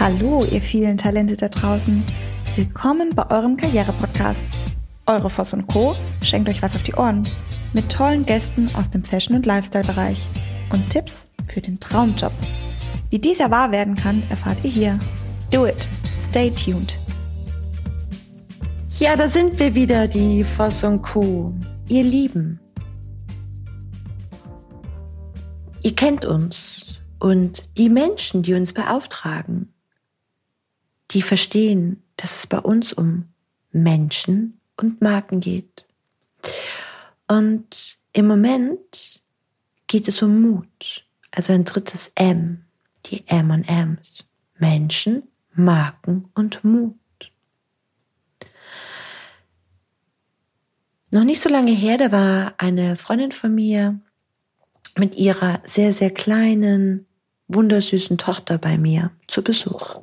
Hallo, ihr vielen Talente da draußen. Willkommen bei eurem Karriere-Podcast. Eure Voss und Co. schenkt euch was auf die Ohren. Mit tollen Gästen aus dem Fashion- und Lifestyle-Bereich. Und Tipps für den Traumjob. Wie dieser wahr werden kann, erfahrt ihr hier. Do it. Stay tuned. Ja, da sind wir wieder, die Voss und Co. Ihr Lieben. Ihr kennt uns und die Menschen, die uns beauftragen, die verstehen, dass es bei uns um Menschen und Marken geht. Und im Moment geht es um Mut, also ein drittes M, die M und M's. Menschen, Marken und Mut. Noch nicht so lange her, da war eine Freundin von mir mit ihrer sehr, sehr kleinen, wundersüßen Tochter bei mir zu Besuch.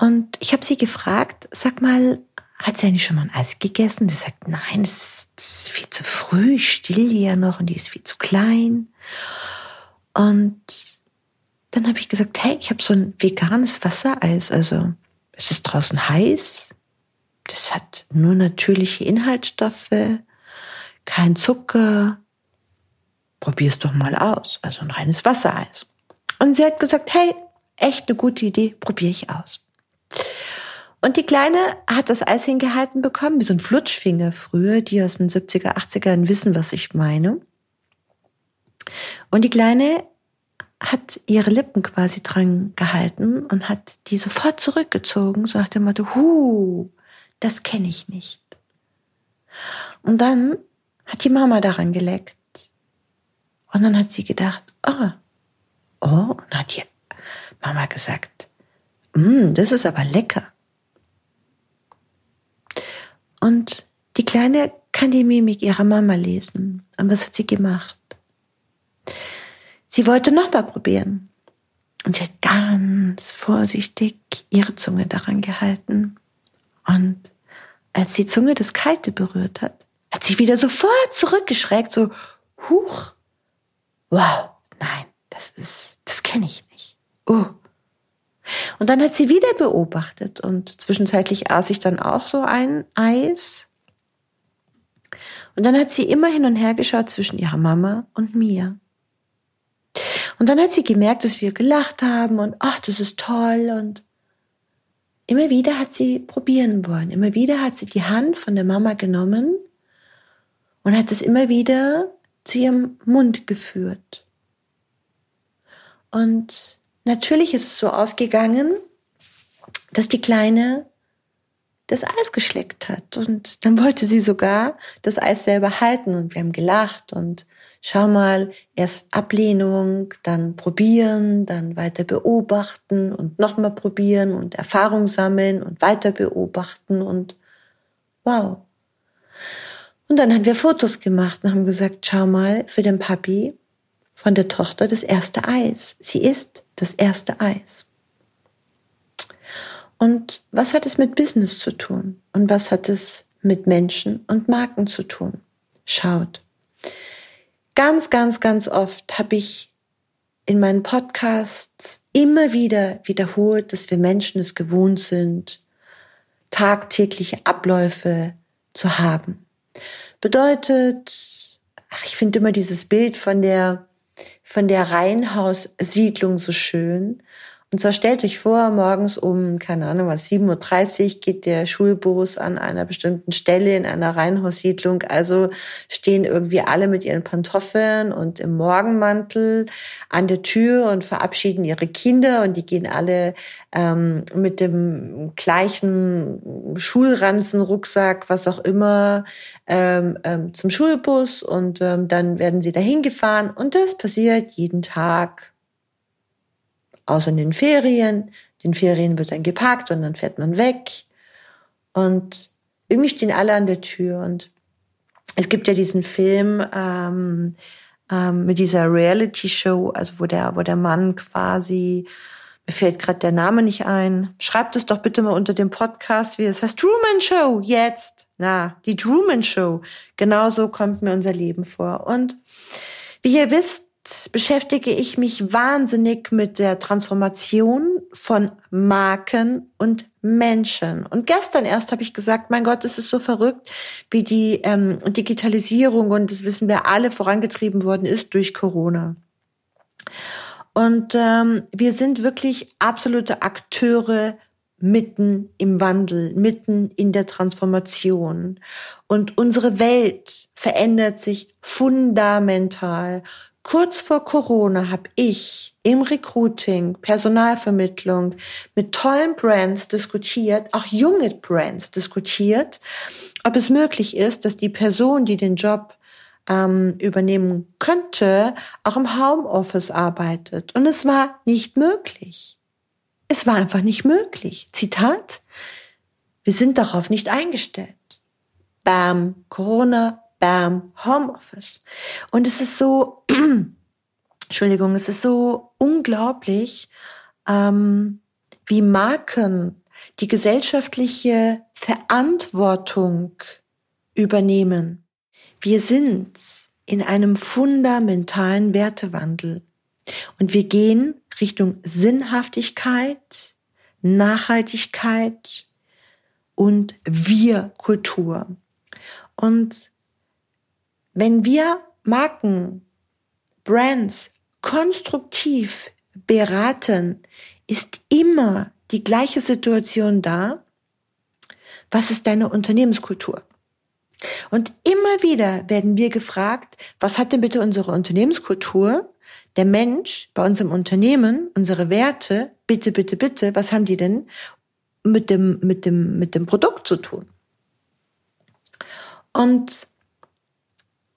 Und ich habe sie gefragt, sag mal, hat sie eigentlich schon mal ein Eis gegessen? Sie sagt, nein, es ist viel zu früh, ich still die ja noch und die ist viel zu klein. Und dann habe ich gesagt, hey, ich habe so ein veganes Wassereis, also es ist draußen heiß, das hat nur natürliche Inhaltsstoffe, kein Zucker. Probier's doch mal aus, also ein reines Wassereis. Und sie hat gesagt, hey, echt eine gute Idee, probiere ich aus. Und die Kleine hat das Eis hingehalten bekommen, wie so ein Flutschfinger früher, die aus den 70er, 80ern wissen, was ich meine. Und die Kleine hat ihre Lippen quasi dran gehalten und hat die sofort zurückgezogen, so nach dem Motto, hu, das kenne ich nicht. Und dann hat die Mama daran geleckt. Und dann hat sie gedacht, oh, oh, und hat die Mama gesagt, mm, das ist aber lecker. Und die Kleine kann die Mimik ihrer Mama lesen. Und was hat sie gemacht? Sie wollte noch mal probieren. Und sie hat ganz vorsichtig ihre Zunge daran gehalten. Und als die Zunge das Kalte berührt hat, hat sie wieder sofort zurückgeschreckt, so, huch, wow, nein, das ist, das kenne ich nicht. Oh, und dann hat sie wieder beobachtet und zwischenzeitlich aß ich dann auch so ein Eis. Und dann hat sie immer hin und her geschaut zwischen ihrer Mama und mir. Und dann hat sie gemerkt, dass wir gelacht haben und ach, das ist toll und immer wieder hat sie probieren wollen. Immer wieder hat sie die Hand von der Mama genommen und hat es immer wieder zu ihrem Mund geführt. Und natürlich ist es so ausgegangen, dass die Kleine das Eis geschleckt hat. Und dann wollte sie sogar das Eis selber halten. Und wir haben gelacht und schau mal, erst Ablehnung, dann probieren, dann weiter beobachten und nochmal probieren und Erfahrung sammeln und weiter beobachten und wow. Und dann haben wir Fotos gemacht und haben gesagt, schau mal, für den Papi von der Tochter das erste Eis. Sie isst das erste Eis. Und was hat es mit Business zu tun? Und was hat es mit Menschen und Marken zu tun? Schaut. Ganz, ganz, ganz oft habe ich in meinen Podcasts immer wieder wiederholt, dass wir Menschen es gewohnt sind, tagtägliche Abläufe zu haben. Bedeutet, ach, ich finde immer dieses Bild von der von der Reihenhaussiedlung so schön. Und zwar stellt euch vor, morgens um, keine Ahnung was, 7.30 Uhr geht der Schulbus an einer bestimmten Stelle in einer Reihenhaussiedlung. Also stehen irgendwie alle mit ihren Pantoffeln und im Morgenmantel an der Tür und verabschieden ihre Kinder. Und die gehen alle ähm, mit dem gleichen Schulranzen, Rucksack, was auch immer, ähm, ähm, zum Schulbus. Und ähm, dann werden sie dahin gefahren. Und das passiert jeden Tag außer in den Ferien. Den Ferien wird dann geparkt und dann fährt man weg. Und irgendwie stehen alle an der Tür. Und es gibt ja diesen Film ähm, ähm, mit dieser Reality-Show, also wo der, wo der Mann quasi, mir fällt gerade der Name nicht ein. Schreibt es doch bitte mal unter dem Podcast, wie es heißt. Truman Show, jetzt. Na, die Truman Show. Genauso kommt mir unser Leben vor. Und wie ihr wisst, beschäftige ich mich wahnsinnig mit der Transformation von Marken und Menschen. Und gestern erst habe ich gesagt, mein Gott, es ist so verrückt, wie die ähm, Digitalisierung, und das wissen wir alle, vorangetrieben worden ist durch Corona. Und ähm, wir sind wirklich absolute Akteure mitten im Wandel, mitten in der Transformation. Und unsere Welt verändert sich fundamental. Kurz vor Corona habe ich im Recruiting, Personalvermittlung mit tollen Brands diskutiert, auch junge Brands diskutiert, ob es möglich ist, dass die Person, die den Job ähm, übernehmen könnte, auch im Homeoffice arbeitet. Und es war nicht möglich. Es war einfach nicht möglich. Zitat, wir sind darauf nicht eingestellt. Bam, Corona, bam, Homeoffice. Und es ist so, Entschuldigung, es ist so unglaublich, ähm, wie Marken die gesellschaftliche Verantwortung übernehmen. Wir sind in einem fundamentalen Wertewandel und wir gehen Richtung Sinnhaftigkeit, Nachhaltigkeit und Wir-Kultur. Und wenn wir Marken, Brands konstruktiv beraten, ist immer die gleiche Situation da. Was ist deine Unternehmenskultur? Und immer wieder werden wir gefragt, was hat denn bitte unsere Unternehmenskultur? Der Mensch bei uns im Unternehmen, unsere Werte, bitte, bitte, bitte, was haben die denn mit dem, mit dem, mit dem Produkt zu tun? Und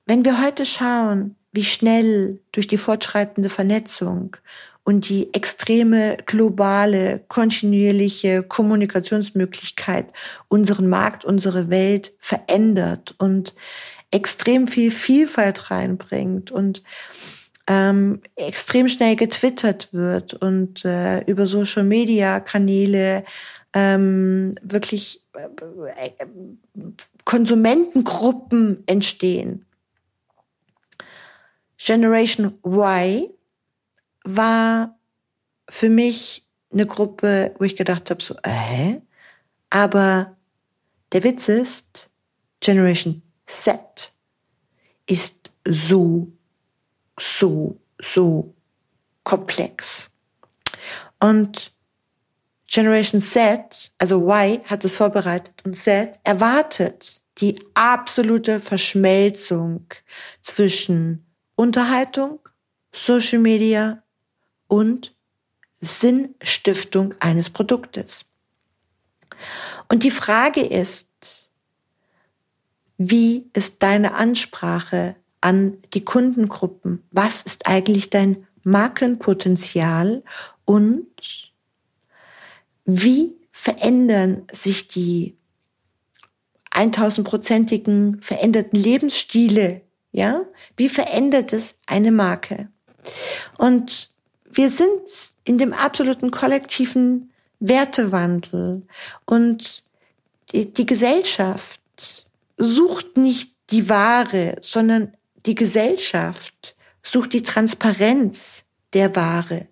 wenn wir heute schauen, wie schnell durch die fortschreitende Vernetzung und die extreme globale, kontinuierliche Kommunikationsmöglichkeit unseren Markt, unsere Welt verändert und extrem viel Vielfalt reinbringt und ähm, extrem schnell getwittert wird und äh, über Social Media Kanäle ähm, wirklich äh, äh, Konsumentengruppen entstehen. Generation Y war für mich eine Gruppe, wo ich gedacht habe, so, äh, aber der Witz ist, Generation Z ist so, so, so komplex. Und Generation Z, also Y hat es vorbereitet und Z erwartet die absolute Verschmelzung zwischen Unterhaltung, Social Media und Sinnstiftung eines Produktes. Und die Frage ist, wie ist deine Ansprache an die Kundengruppen? Was ist eigentlich dein Markenpotenzial und wie verändern sich die 1000-prozentigen veränderten Lebensstile? Ja, wie verändert es eine Marke? Und wir sind in dem absoluten kollektiven Wertewandel und die, die Gesellschaft sucht nicht die Ware, sondern die Gesellschaft sucht die Transparenz der Ware.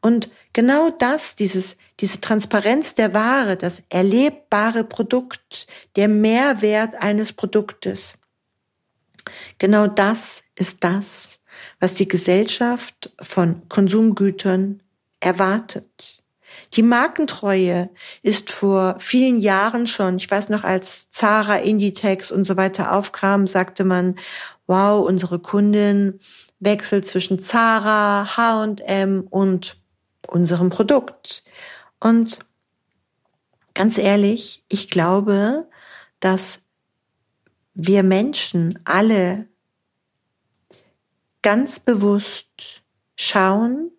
Und genau das, dieses, diese Transparenz der Ware, das erlebbare Produkt, der Mehrwert eines Produktes, genau das ist das, was die Gesellschaft von Konsumgütern erwartet. Die Markentreue ist vor vielen Jahren schon, ich weiß noch, als Zara, Inditex und so weiter aufkam, sagte man, wow, unsere Kundin wechselt zwischen Zara, H&M und unserem Produkt. Und ganz ehrlich, ich glaube, dass wir Menschen alle ganz bewusst schauen,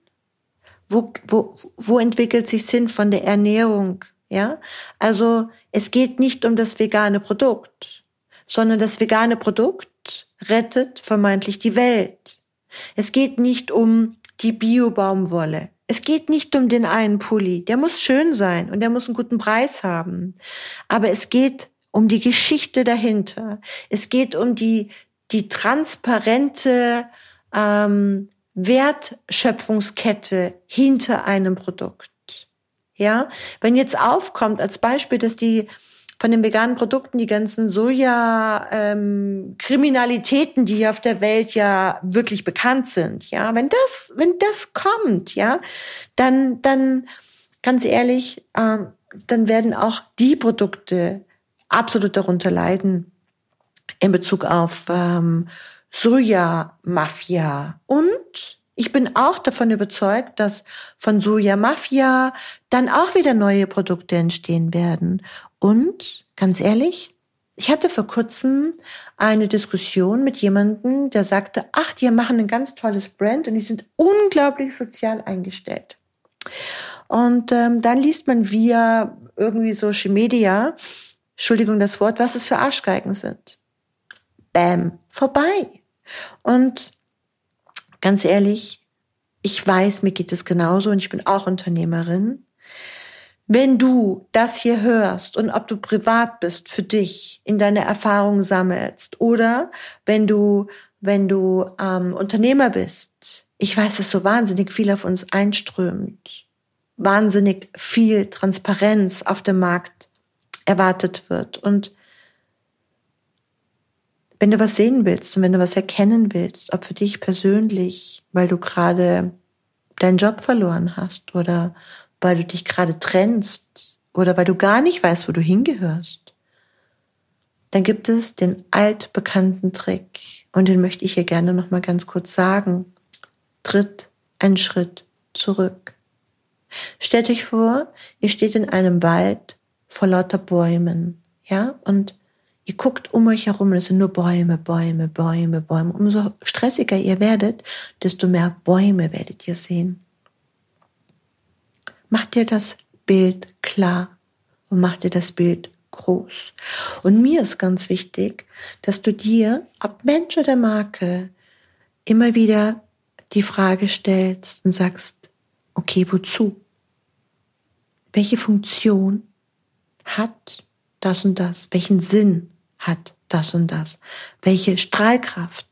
wo, wo, wo entwickelt sich Sinn von der Ernährung, ja? Also, es geht nicht um das vegane Produkt, sondern das vegane Produkt rettet vermeintlich die Welt. Es geht nicht um die Bio-Baumwolle. Es geht nicht um den einen Pulli. Der muss schön sein und der muss einen guten Preis haben. Aber es geht um die Geschichte dahinter. Es geht um die, die transparente ähm, Wertschöpfungskette hinter einem Produkt. Ja, wenn jetzt aufkommt als Beispiel, dass die von den veganen Produkten die ganzen Soja-Kriminalitäten, ähm, die auf der Welt ja wirklich bekannt sind, ja, wenn das, wenn das kommt, ja, dann, dann, ganz ehrlich, ähm, dann werden auch die Produkte absolut darunter leiden in Bezug auf ähm, Soja-Mafia und ich bin auch davon überzeugt, dass von Soja Mafia dann auch wieder neue Produkte entstehen werden. Und ganz ehrlich, ich hatte vor kurzem eine Diskussion mit jemandem, der sagte, ach, die machen ein ganz tolles Brand und die sind unglaublich sozial eingestellt. Und ähm, dann liest man via irgendwie Social Media, Entschuldigung das Wort, was es für Arschgeigen sind. Bam, vorbei. Und ganz ehrlich, ich weiß, mir geht es genauso und ich bin auch Unternehmerin. Wenn du das hier hörst und ob du privat bist für dich, in deine Erfahrungen sammelst oder wenn du, wenn du ähm, Unternehmer bist, ich weiß, dass so wahnsinnig viel auf uns einströmt, wahnsinnig viel Transparenz auf dem Markt erwartet wird und wenn du was sehen willst und wenn du was erkennen willst, ob für dich persönlich, weil du gerade deinen Job verloren hast oder weil du dich gerade trennst oder weil du gar nicht weißt, wo du hingehörst, dann gibt es den altbekannten Trick und den möchte ich hier gerne noch mal ganz kurz sagen. Tritt einen Schritt zurück. Stellt euch vor, ihr steht in einem Wald vor lauter Bäumen, ja, und Ihr guckt um euch herum, es sind nur Bäume, Bäume, Bäume, Bäume. Umso stressiger ihr werdet, desto mehr Bäume werdet ihr sehen. Macht dir das Bild klar und macht dir das Bild groß. Und mir ist ganz wichtig, dass du dir, ob Mensch oder Marke, immer wieder die Frage stellst und sagst, okay, wozu? Welche Funktion hat das und das? Welchen Sinn hat das und das? Welche Strahlkraft?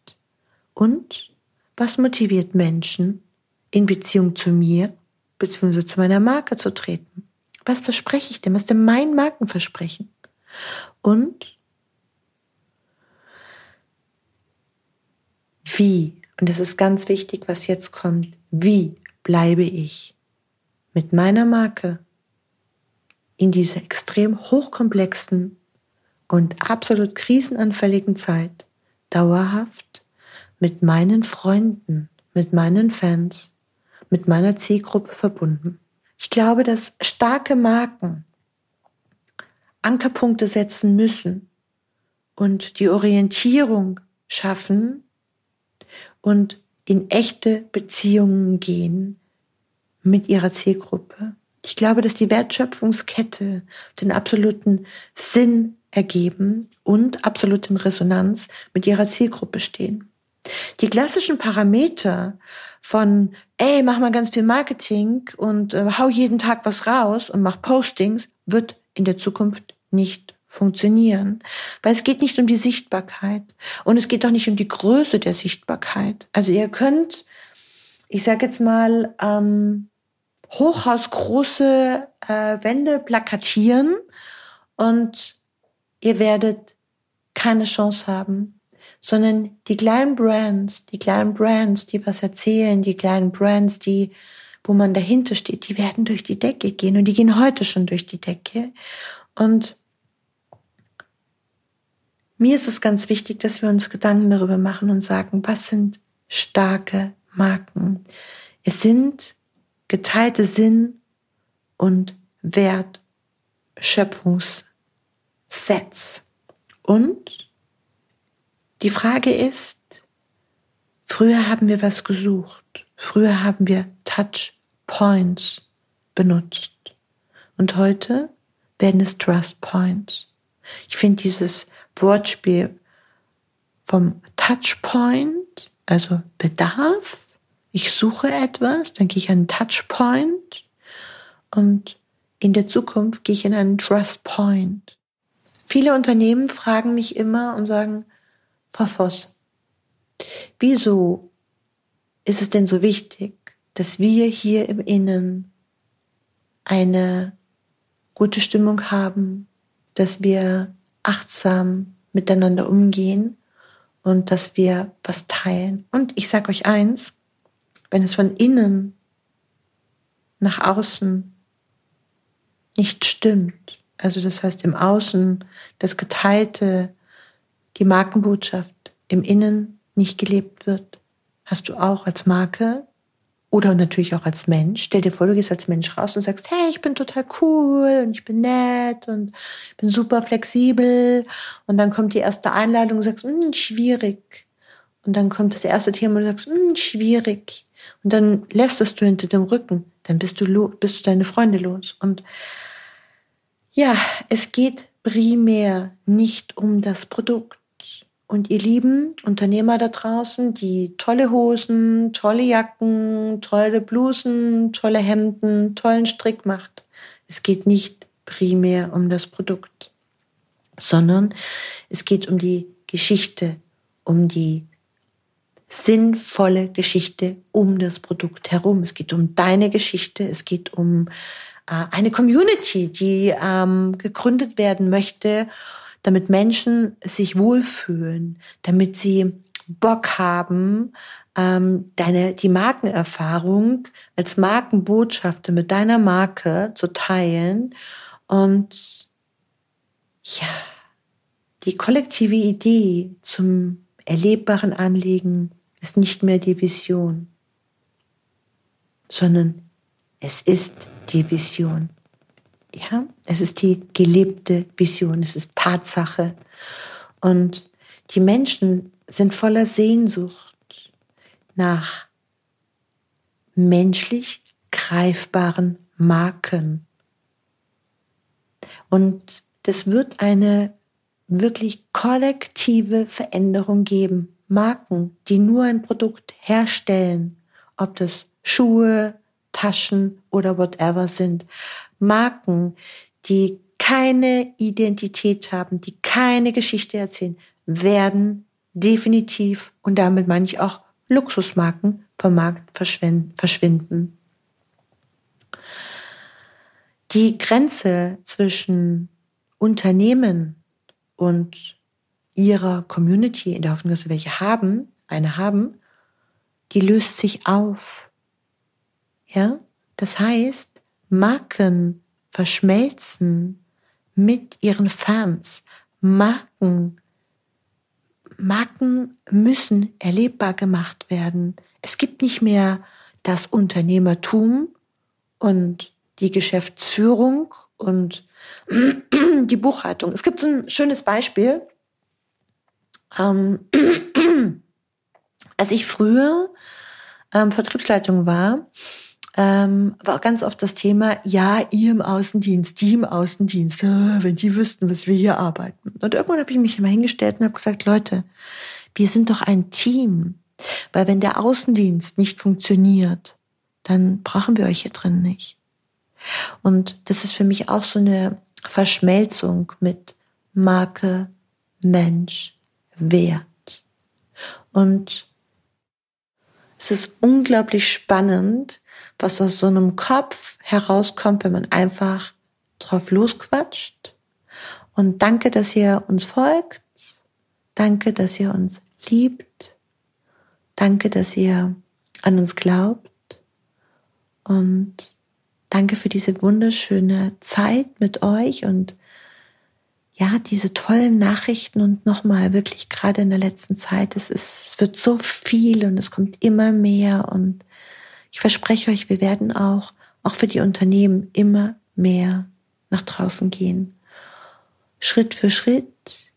Und was motiviert Menschen, in Beziehung zu mir bzw. zu meiner Marke zu treten? Was verspreche ich denn? Was ist denn mein Markenversprechen? Und wie, und das ist ganz wichtig, was jetzt kommt, wie bleibe ich mit meiner Marke in dieser extrem hochkomplexen und absolut krisenanfälligen Zeit dauerhaft mit meinen Freunden, mit meinen Fans, mit meiner Zielgruppe verbunden. Ich glaube, dass starke Marken Ankerpunkte setzen müssen und die Orientierung schaffen und in echte Beziehungen gehen mit ihrer Zielgruppe. Ich glaube, dass die Wertschöpfungskette den absoluten Sinn ergeben und absolut in Resonanz mit ihrer Zielgruppe stehen. Die klassischen Parameter von, ey, mach mal ganz viel Marketing und äh, hau jeden Tag was raus und mach Postings, wird in der Zukunft nicht funktionieren. Weil es geht nicht um die Sichtbarkeit und es geht auch nicht um die Größe der Sichtbarkeit. Also ihr könnt, ich sage jetzt mal, ähm, hochhausgroße äh, Wände plakatieren und ihr werdet keine Chance haben, sondern die kleinen Brands, die kleinen Brands, die was erzählen, die kleinen Brands, die, wo man dahinter steht, die werden durch die Decke gehen und die gehen heute schon durch die Decke. Und mir ist es ganz wichtig, dass wir uns Gedanken darüber machen und sagen, was sind starke Marken? Es sind geteilte Sinn und Wertschöpfungs Sets. Und die Frage ist, früher haben wir was gesucht. Früher haben wir Touch Points benutzt. Und heute werden es Trust Points. Ich finde dieses Wortspiel vom Touchpoint, also Bedarf, ich suche etwas, dann gehe ich an einen Touchpoint und in der Zukunft gehe ich in einen Trust Point. Viele Unternehmen fragen mich immer und sagen, Frau Voss, wieso ist es denn so wichtig, dass wir hier im Innen eine gute Stimmung haben, dass wir achtsam miteinander umgehen und dass wir was teilen. Und ich sage euch eins, wenn es von innen nach außen nicht stimmt, also das heißt im Außen das Geteilte, die Markenbotschaft im Innen nicht gelebt wird, hast du auch als Marke oder natürlich auch als Mensch. Stell dir vor, du gehst als Mensch raus und sagst, hey, ich bin total cool und ich bin nett und ich bin super flexibel. Und dann kommt die erste Einladung und sagst, hm, schwierig. Und dann kommt das erste Thema und du sagst, hm, schwierig. Und dann lässt es du hinter dem Rücken. Dann bist du, bist du deine Freunde los. Und ja, es geht primär nicht um das Produkt. Und ihr lieben Unternehmer da draußen, die tolle Hosen, tolle Jacken, tolle Blusen, tolle Hemden, tollen Strick macht. Es geht nicht primär um das Produkt, sondern es geht um die Geschichte, um die sinnvolle Geschichte um das Produkt herum. Es geht um deine Geschichte, es geht um äh, eine Community, die ähm, gegründet werden möchte damit Menschen sich wohlfühlen, damit sie Bock haben, ähm, deine, die Markenerfahrung als Markenbotschafter mit deiner Marke zu teilen und ja, die kollektive Idee zum erlebbaren Anliegen ist nicht mehr die Vision, sondern es ist die Vision. Ja, es ist die gelebte Vision, es ist Tatsache. Und die Menschen sind voller Sehnsucht nach menschlich greifbaren Marken. Und das wird eine wirklich kollektive Veränderung geben. Marken, die nur ein Produkt herstellen, ob das Schuhe, Taschen oder whatever sind. Marken, die keine Identität haben, die keine Geschichte erzählen, werden definitiv, und damit meine ich auch Luxusmarken, vom Markt verschwinden. Die Grenze zwischen Unternehmen und ihrer Community, in der Hoffnung, dass wir welche haben, eine haben, die löst sich auf. Ja, das heißt, Marken verschmelzen mit ihren Fans. Marken, Marken müssen erlebbar gemacht werden. Es gibt nicht mehr das Unternehmertum und die Geschäftsführung und die Buchhaltung. Es gibt so ein schönes Beispiel. Ähm, als ich früher ähm, Vertriebsleitung war, ähm, war ganz oft das Thema, ja, ihr im Außendienst, die im Außendienst, äh, wenn die wüssten, was wir hier arbeiten. Und irgendwann habe ich mich immer hingestellt und habe gesagt, Leute, wir sind doch ein Team. Weil wenn der Außendienst nicht funktioniert, dann brauchen wir euch hier drin nicht. Und das ist für mich auch so eine Verschmelzung mit Marke, Mensch, Wert. Und es ist unglaublich spannend, was aus so einem Kopf herauskommt, wenn man einfach drauf losquatscht. Und danke, dass ihr uns folgt. Danke, dass ihr uns liebt. Danke, dass ihr an uns glaubt. Und danke für diese wunderschöne Zeit mit euch und ja, diese tollen Nachrichten und nochmal wirklich gerade in der letzten Zeit, es ist, es wird so viel und es kommt immer mehr und ich verspreche euch, wir werden auch, auch für die Unternehmen immer mehr nach draußen gehen. Schritt für Schritt.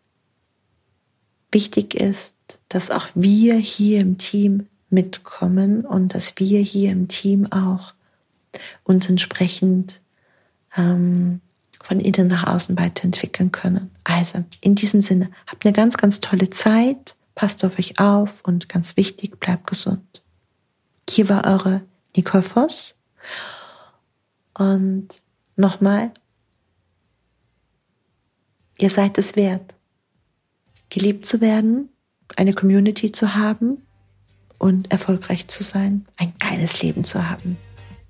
Wichtig ist, dass auch wir hier im Team mitkommen und dass wir hier im Team auch uns entsprechend ähm, von innen nach außen weiterentwickeln können. Also in diesem Sinne, habt eine ganz, ganz tolle Zeit, passt auf euch auf und ganz wichtig, bleibt gesund. Hier war eure Nicole Voss. Und nochmal, ihr seid es wert, geliebt zu werden, eine Community zu haben und erfolgreich zu sein, ein geiles Leben zu haben.